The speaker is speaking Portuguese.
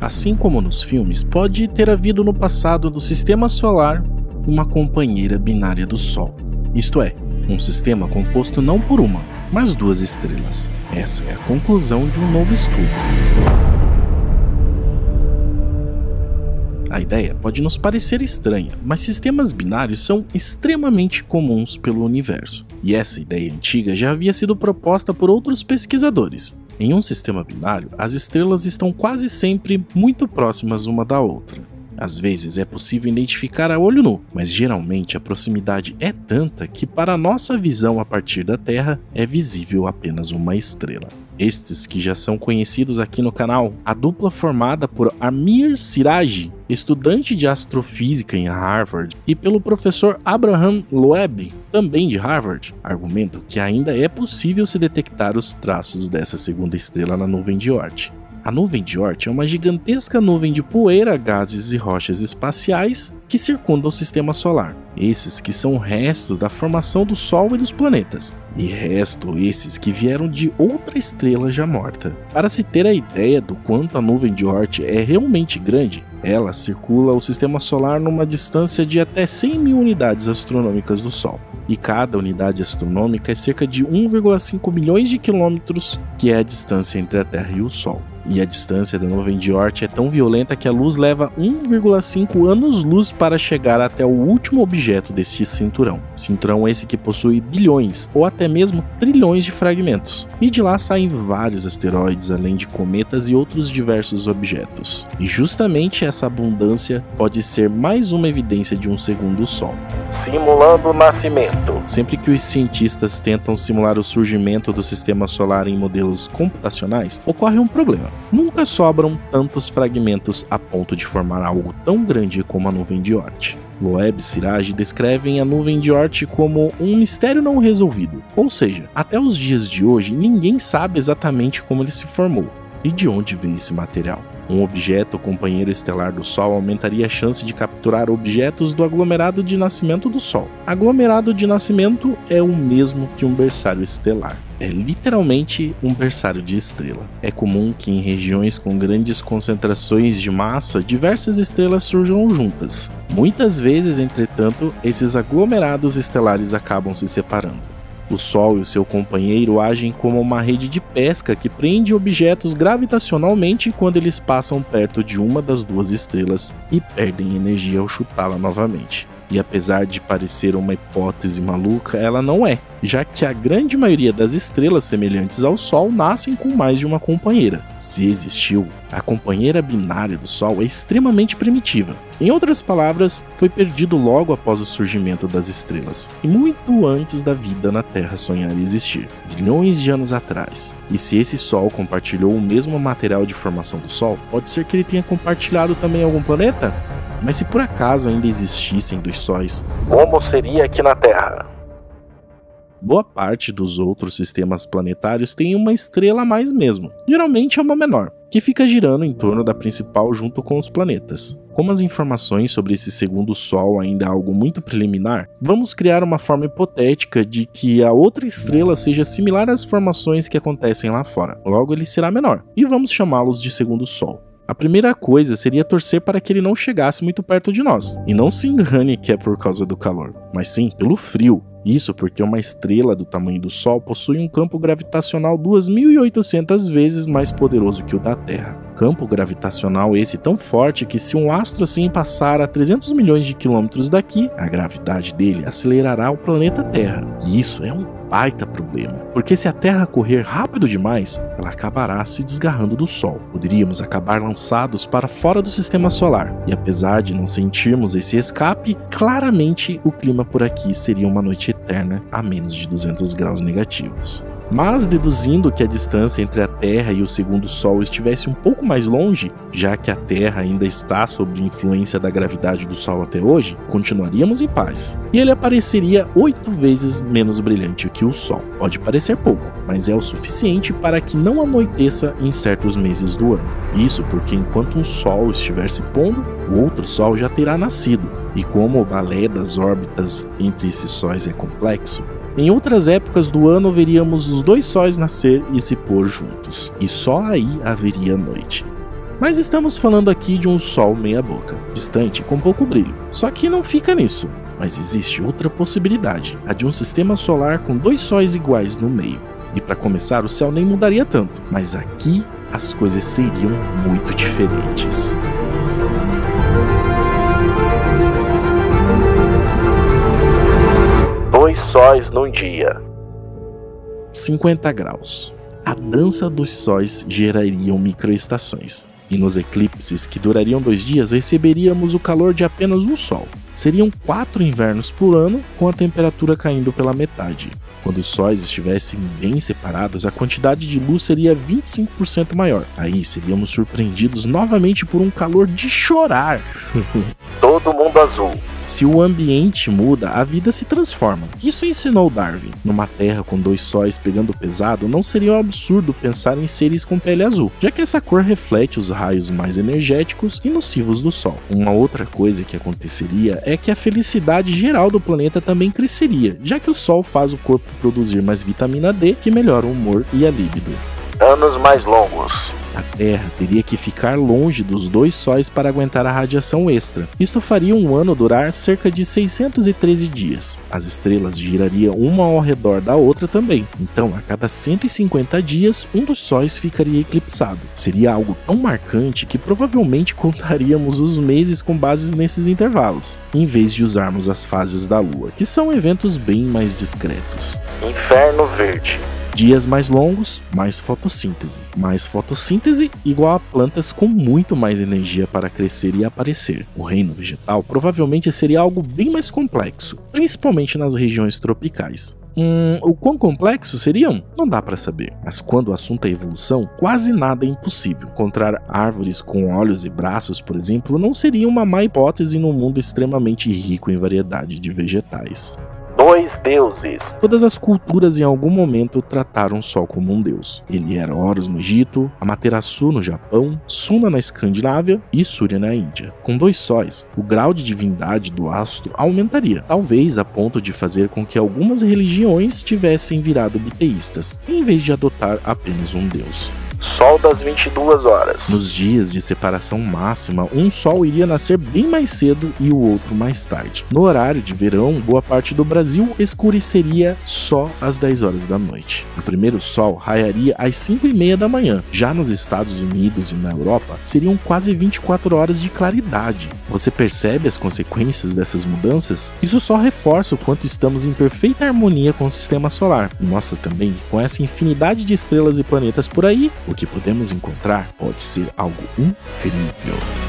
Assim como nos filmes, pode ter havido no passado do sistema solar uma companheira binária do Sol. Isto é, um sistema composto não por uma, mas duas estrelas. Essa é a conclusão de um novo estudo. A ideia pode nos parecer estranha, mas sistemas binários são extremamente comuns pelo universo. E essa ideia antiga já havia sido proposta por outros pesquisadores. Em um sistema binário, as estrelas estão quase sempre muito próximas uma da outra. Às vezes é possível identificar a olho nu, mas geralmente a proximidade é tanta que, para nossa visão a partir da Terra, é visível apenas uma estrela. Estes que já são conhecidos aqui no canal, a dupla formada por Amir Siraj, estudante de astrofísica em Harvard, e pelo professor Abraham Loeb, também de Harvard, argumentam que ainda é possível se detectar os traços dessa segunda estrela na nuvem de Oort. A nuvem de Oort é uma gigantesca nuvem de poeira, gases e rochas espaciais que circundam o sistema solar. Esses que são restos da formação do Sol e dos planetas, e resto esses que vieram de outra estrela já morta. Para se ter a ideia do quanto a nuvem de Oort é realmente grande, ela circula o sistema solar numa distância de até 100 mil unidades astronômicas do Sol e cada unidade astronômica é cerca de 1,5 milhões de quilômetros, que é a distância entre a Terra e o Sol. E a distância da nuvem de Oort é tão violenta que a luz leva 1,5 anos-luz para chegar até o último objeto deste cinturão. Cinturão esse que possui bilhões ou até mesmo trilhões de fragmentos. E de lá saem vários asteroides, além de cometas e outros diversos objetos. E justamente essa abundância pode ser mais uma evidência de um segundo Sol. Simulando o nascimento. Sempre que os cientistas tentam simular o surgimento do sistema solar em modelos computacionais, ocorre um problema. Nunca sobram tantos fragmentos a ponto de formar algo tão grande como a nuvem de Oort. Loeb e Siraj descrevem a nuvem de Oort como um mistério não resolvido, ou seja, até os dias de hoje ninguém sabe exatamente como ele se formou e de onde veio esse material. Um objeto companheiro estelar do Sol aumentaria a chance de capturar objetos do aglomerado de nascimento do Sol. Aglomerado de nascimento é o mesmo que um berçário estelar. É literalmente um berçário de estrela. É comum que em regiões com grandes concentrações de massa, diversas estrelas surjam juntas. Muitas vezes, entretanto, esses aglomerados estelares acabam se separando. O Sol e o seu companheiro agem como uma rede de pesca que prende objetos gravitacionalmente quando eles passam perto de uma das duas estrelas e perdem energia ao chutá-la novamente. E apesar de parecer uma hipótese maluca, ela não é, já que a grande maioria das estrelas semelhantes ao Sol nascem com mais de uma companheira. Se existiu, a companheira binária do Sol é extremamente primitiva. Em outras palavras, foi perdido logo após o surgimento das estrelas, e muito antes da vida na Terra sonhar existir, bilhões de anos atrás. E se esse Sol compartilhou o mesmo material de formação do Sol, pode ser que ele tenha compartilhado também algum planeta? Mas se por acaso ainda existissem dois sóis, como seria aqui na Terra? Boa parte dos outros sistemas planetários tem uma estrela a mais mesmo, geralmente é uma menor, que fica girando em torno da principal junto com os planetas. Como as informações sobre esse segundo Sol ainda é algo muito preliminar, vamos criar uma forma hipotética de que a outra estrela seja similar às formações que acontecem lá fora. Logo, ele será menor, e vamos chamá-los de segundo Sol. A primeira coisa seria torcer para que ele não chegasse muito perto de nós. E não se engane que é por causa do calor, mas sim pelo frio. Isso porque uma estrela do tamanho do Sol possui um campo gravitacional 2.800 vezes mais poderoso que o da Terra. Campo gravitacional esse tão forte que se um astro assim passar a 300 milhões de quilômetros daqui, a gravidade dele acelerará o planeta Terra. E isso é um baita problema, porque se a Terra correr rápido demais, ela acabará se desgarrando do Sol. Poderíamos acabar lançados para fora do sistema solar, e apesar de não sentirmos esse escape, claramente o clima por aqui seria uma noite eterna a menos de 200 graus negativos. Mas deduzindo que a distância entre a Terra e o segundo Sol estivesse um pouco mais longe, já que a Terra ainda está sob influência da gravidade do Sol até hoje, continuaríamos em paz. E ele apareceria oito vezes menos brilhante que o Sol. Pode parecer pouco, mas é o suficiente para que não anoiteça em certos meses do ano. Isso porque enquanto um Sol estiver se pondo, o outro Sol já terá nascido. E como o balé das órbitas entre esses sóis é complexo, em outras épocas do ano veríamos os dois sóis nascer e se pôr juntos, e só aí haveria noite. Mas estamos falando aqui de um Sol meia-boca, distante com pouco brilho. Só que não fica nisso. Mas existe outra possibilidade, a de um sistema solar com dois sóis iguais no meio. E para começar, o céu nem mudaria tanto, mas aqui as coisas seriam muito diferentes. Sóis num dia. 50 graus. A dança dos sóis gerariam microestações, e nos eclipses que durariam dois dias receberíamos o calor de apenas um sol. Seriam quatro invernos por ano, com a temperatura caindo pela metade. Quando os sóis estivessem bem separados, a quantidade de luz seria 25% maior. Aí seríamos surpreendidos novamente por um calor de chorar. Todo mundo azul. Se o ambiente muda, a vida se transforma. Isso ensinou Darwin. Numa Terra com dois sóis pegando pesado, não seria um absurdo pensar em seres com pele azul, já que essa cor reflete os raios mais energéticos e nocivos do Sol. Uma outra coisa que aconteceria é que a felicidade geral do planeta também cresceria, já que o Sol faz o corpo produzir mais vitamina D, que melhora o humor e a libido. Anos mais longos. A Terra teria que ficar longe dos dois sóis para aguentar a radiação extra. Isto faria um ano durar cerca de 613 dias. As estrelas girariam uma ao redor da outra também. Então, a cada 150 dias, um dos sóis ficaria eclipsado. Seria algo tão marcante que provavelmente contaríamos os meses com bases nesses intervalos, em vez de usarmos as fases da Lua, que são eventos bem mais discretos. Inferno verde. Dias mais longos, mais fotossíntese. Mais fotossíntese igual a plantas com muito mais energia para crescer e aparecer. O reino vegetal provavelmente seria algo bem mais complexo, principalmente nas regiões tropicais. Hum, o quão complexos seriam? Não dá para saber. Mas quando o assunto é evolução, quase nada é impossível. Encontrar árvores com olhos e braços, por exemplo, não seria uma má hipótese num mundo extremamente rico em variedade de vegetais. Dois deuses. Todas as culturas em algum momento trataram o Sol como um deus. Ele era Horus no Egito, Amaterasu no Japão, Suna na Escandinávia e Surya na Índia. Com dois sóis, o grau de divindade do astro aumentaria, talvez a ponto de fazer com que algumas religiões tivessem virado biteístas, em vez de adotar apenas um deus. Sol das 22 horas. Nos dias de separação máxima, um sol iria nascer bem mais cedo e o outro mais tarde. No horário de verão, boa parte do Brasil escureceria só às 10 horas da noite. O primeiro sol raiaria às 5 e meia da manhã. Já nos Estados Unidos e na Europa, seriam quase 24 horas de claridade. Você percebe as consequências dessas mudanças? Isso só reforça o quanto estamos em perfeita harmonia com o sistema solar e mostra também que com essa infinidade de estrelas e planetas por aí, o que podemos encontrar pode ser algo incrível.